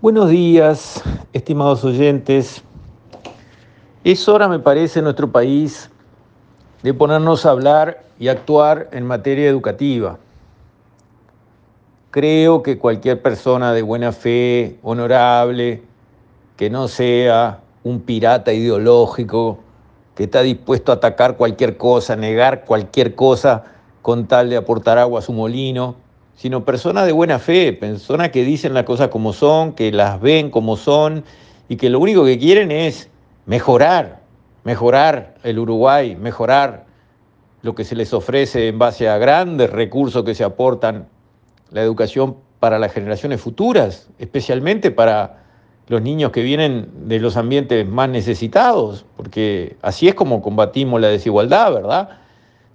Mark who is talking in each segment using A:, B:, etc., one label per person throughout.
A: Buenos días, estimados oyentes. Es hora, me parece, en nuestro país de ponernos a hablar y actuar en materia educativa. Creo que cualquier persona de buena fe, honorable, que no sea un pirata ideológico, que está dispuesto a atacar cualquier cosa, negar cualquier cosa con tal de aportar agua a su molino, sino personas de buena fe, personas que dicen las cosas como son, que las ven como son y que lo único que quieren es mejorar, mejorar el Uruguay, mejorar lo que se les ofrece en base a grandes recursos que se aportan la educación para las generaciones futuras, especialmente para los niños que vienen de los ambientes más necesitados, porque así es como combatimos la desigualdad, ¿verdad?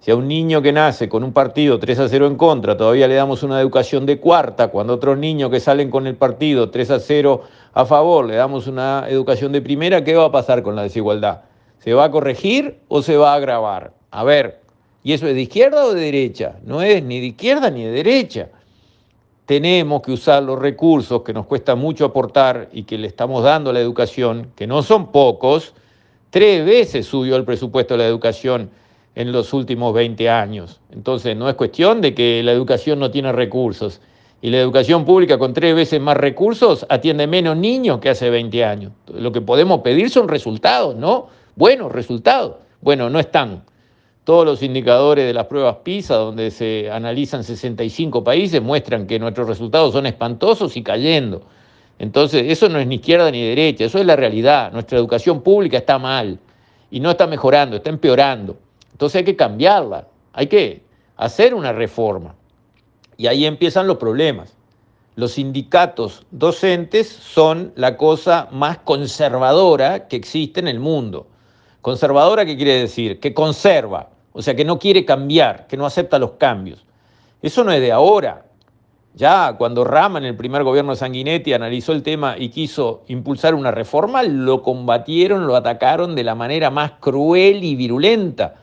A: Si a un niño que nace con un partido 3 a 0 en contra todavía le damos una educación de cuarta, cuando a otros niños que salen con el partido 3 a 0 a favor le damos una educación de primera, ¿qué va a pasar con la desigualdad? ¿Se va a corregir o se va a agravar? A ver, ¿y eso es de izquierda o de derecha? No es ni de izquierda ni de derecha. Tenemos que usar los recursos que nos cuesta mucho aportar y que le estamos dando a la educación, que no son pocos, tres veces subió el presupuesto de la educación en los últimos 20 años. Entonces, no es cuestión de que la educación no tiene recursos. Y la educación pública con tres veces más recursos atiende menos niños que hace 20 años. Lo que podemos pedir son resultados, ¿no? Buenos resultados. Bueno, no están. Todos los indicadores de las pruebas PISA, donde se analizan 65 países, muestran que nuestros resultados son espantosos y cayendo. Entonces, eso no es ni izquierda ni derecha, eso es la realidad. Nuestra educación pública está mal y no está mejorando, está empeorando. Entonces hay que cambiarla, hay que hacer una reforma. Y ahí empiezan los problemas. Los sindicatos docentes son la cosa más conservadora que existe en el mundo. Conservadora, ¿qué quiere decir? Que conserva, o sea, que no quiere cambiar, que no acepta los cambios. Eso no es de ahora. Ya cuando Rama en el primer gobierno de Sanguinetti analizó el tema y quiso impulsar una reforma, lo combatieron, lo atacaron de la manera más cruel y virulenta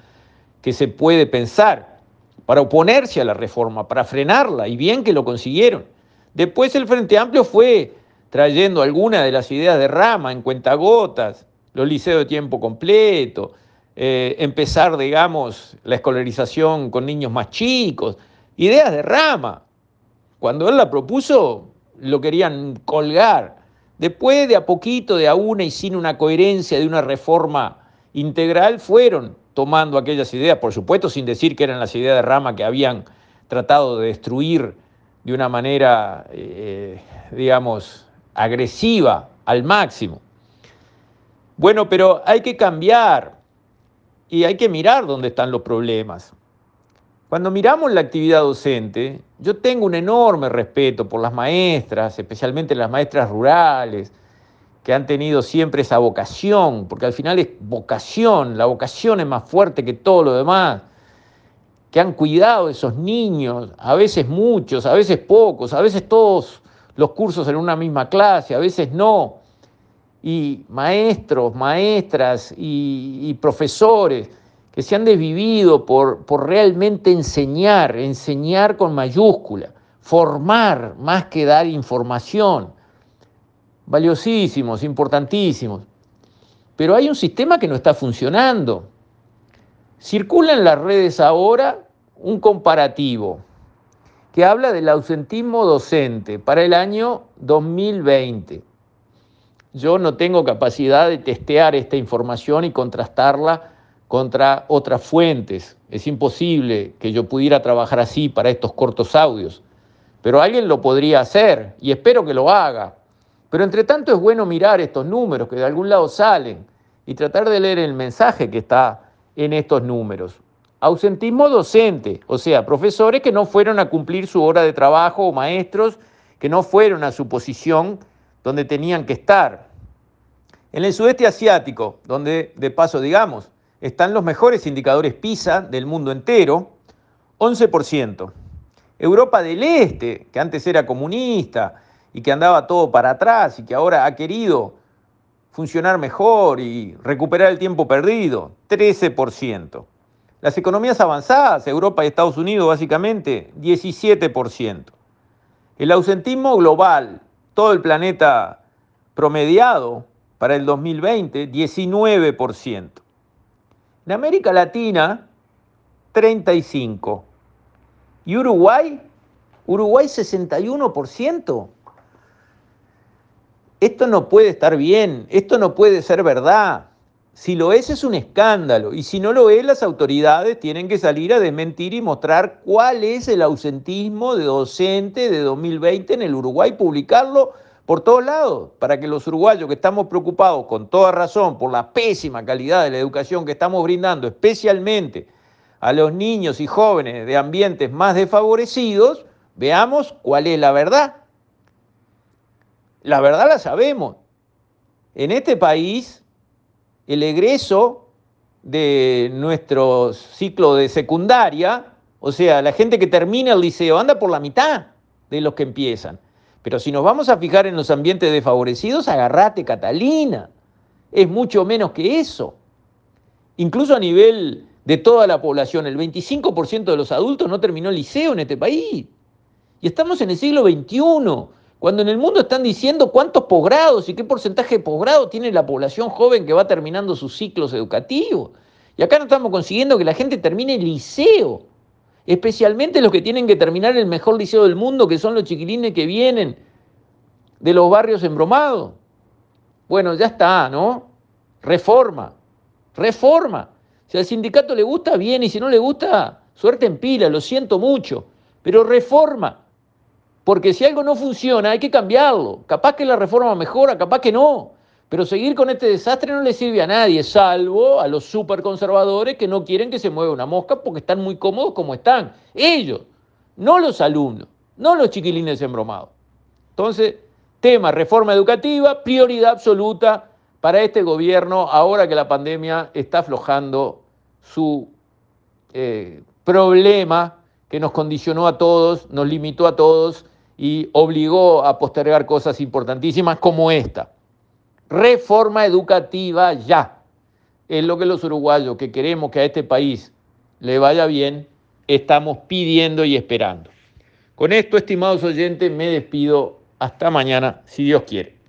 A: que se puede pensar para oponerse a la reforma, para frenarla, y bien que lo consiguieron. Después el Frente Amplio fue trayendo algunas de las ideas de Rama en cuentagotas, los liceos de tiempo completo, eh, empezar, digamos, la escolarización con niños más chicos, ideas de Rama. Cuando él la propuso, lo querían colgar. Después, de a poquito, de a una y sin una coherencia de una reforma integral, fueron tomando aquellas ideas, por supuesto sin decir que eran las ideas de Rama que habían tratado de destruir de una manera, eh, digamos, agresiva al máximo. Bueno, pero hay que cambiar y hay que mirar dónde están los problemas. Cuando miramos la actividad docente, yo tengo un enorme respeto por las maestras, especialmente las maestras rurales, que han tenido siempre esa vocación, porque al final es vocación, la vocación es más fuerte que todo lo demás, que han cuidado esos niños, a veces muchos, a veces pocos, a veces todos los cursos en una misma clase, a veces no, y maestros, maestras y, profesores que se han desvivido por, por realmente enseñar, enseñar con mayúscula, formar más que dar información valiosísimos, importantísimos. Pero hay un sistema que no está funcionando. Circula en las redes ahora un comparativo que habla del ausentismo docente para el año 2020. Yo no tengo capacidad de testear esta información y contrastarla contra otras fuentes. Es imposible que yo pudiera trabajar así para estos cortos audios, pero alguien lo podría hacer y espero que lo haga. Pero entre tanto es bueno mirar estos números que de algún lado salen y tratar de leer el mensaje que está en estos números. Ausentismo docente, o sea, profesores que no fueron a cumplir su hora de trabajo o maestros que no fueron a su posición donde tenían que estar. En el sudeste asiático, donde de paso digamos, están los mejores indicadores PISA del mundo entero, 11%. Europa del Este, que antes era comunista, y que andaba todo para atrás y que ahora ha querido funcionar mejor y recuperar el tiempo perdido, 13%. Las economías avanzadas, Europa y Estados Unidos básicamente, 17%. El ausentismo global, todo el planeta promediado para el 2020, 19%. En América Latina, 35%. ¿Y Uruguay? Uruguay 61%. Esto no puede estar bien, esto no puede ser verdad. Si lo es, es un escándalo. Y si no lo es, las autoridades tienen que salir a desmentir y mostrar cuál es el ausentismo de docente de 2020 en el Uruguay, publicarlo por todos lados, para que los uruguayos que estamos preocupados con toda razón por la pésima calidad de la educación que estamos brindando, especialmente a los niños y jóvenes de ambientes más desfavorecidos, veamos cuál es la verdad. La verdad la sabemos. En este país, el egreso de nuestro ciclo de secundaria, o sea, la gente que termina el liceo, anda por la mitad de los que empiezan. Pero si nos vamos a fijar en los ambientes desfavorecidos, agarrate, Catalina. Es mucho menos que eso. Incluso a nivel de toda la población, el 25% de los adultos no terminó el liceo en este país. Y estamos en el siglo XXI, cuando en el mundo están diciendo cuántos posgrados y qué porcentaje de posgrado tiene la población joven que va terminando sus ciclos educativos. Y acá no estamos consiguiendo que la gente termine el liceo, especialmente los que tienen que terminar el mejor liceo del mundo, que son los chiquilines que vienen de los barrios embromados. Bueno, ya está, ¿no? Reforma, reforma. Si al sindicato le gusta, bien, y si no le gusta, suerte en pila, lo siento mucho, pero reforma. Porque si algo no funciona, hay que cambiarlo. Capaz que la reforma mejora, capaz que no. Pero seguir con este desastre no le sirve a nadie, salvo a los superconservadores que no quieren que se mueva una mosca porque están muy cómodos como están. Ellos, no los alumnos, no los chiquilines embromados. Entonces, tema reforma educativa, prioridad absoluta para este gobierno ahora que la pandemia está aflojando su eh, problema que nos condicionó a todos, nos limitó a todos y obligó a postergar cosas importantísimas como esta. Reforma educativa ya. Es lo que los uruguayos que queremos que a este país le vaya bien, estamos pidiendo y esperando. Con esto, estimados oyentes, me despido. Hasta mañana, si Dios quiere.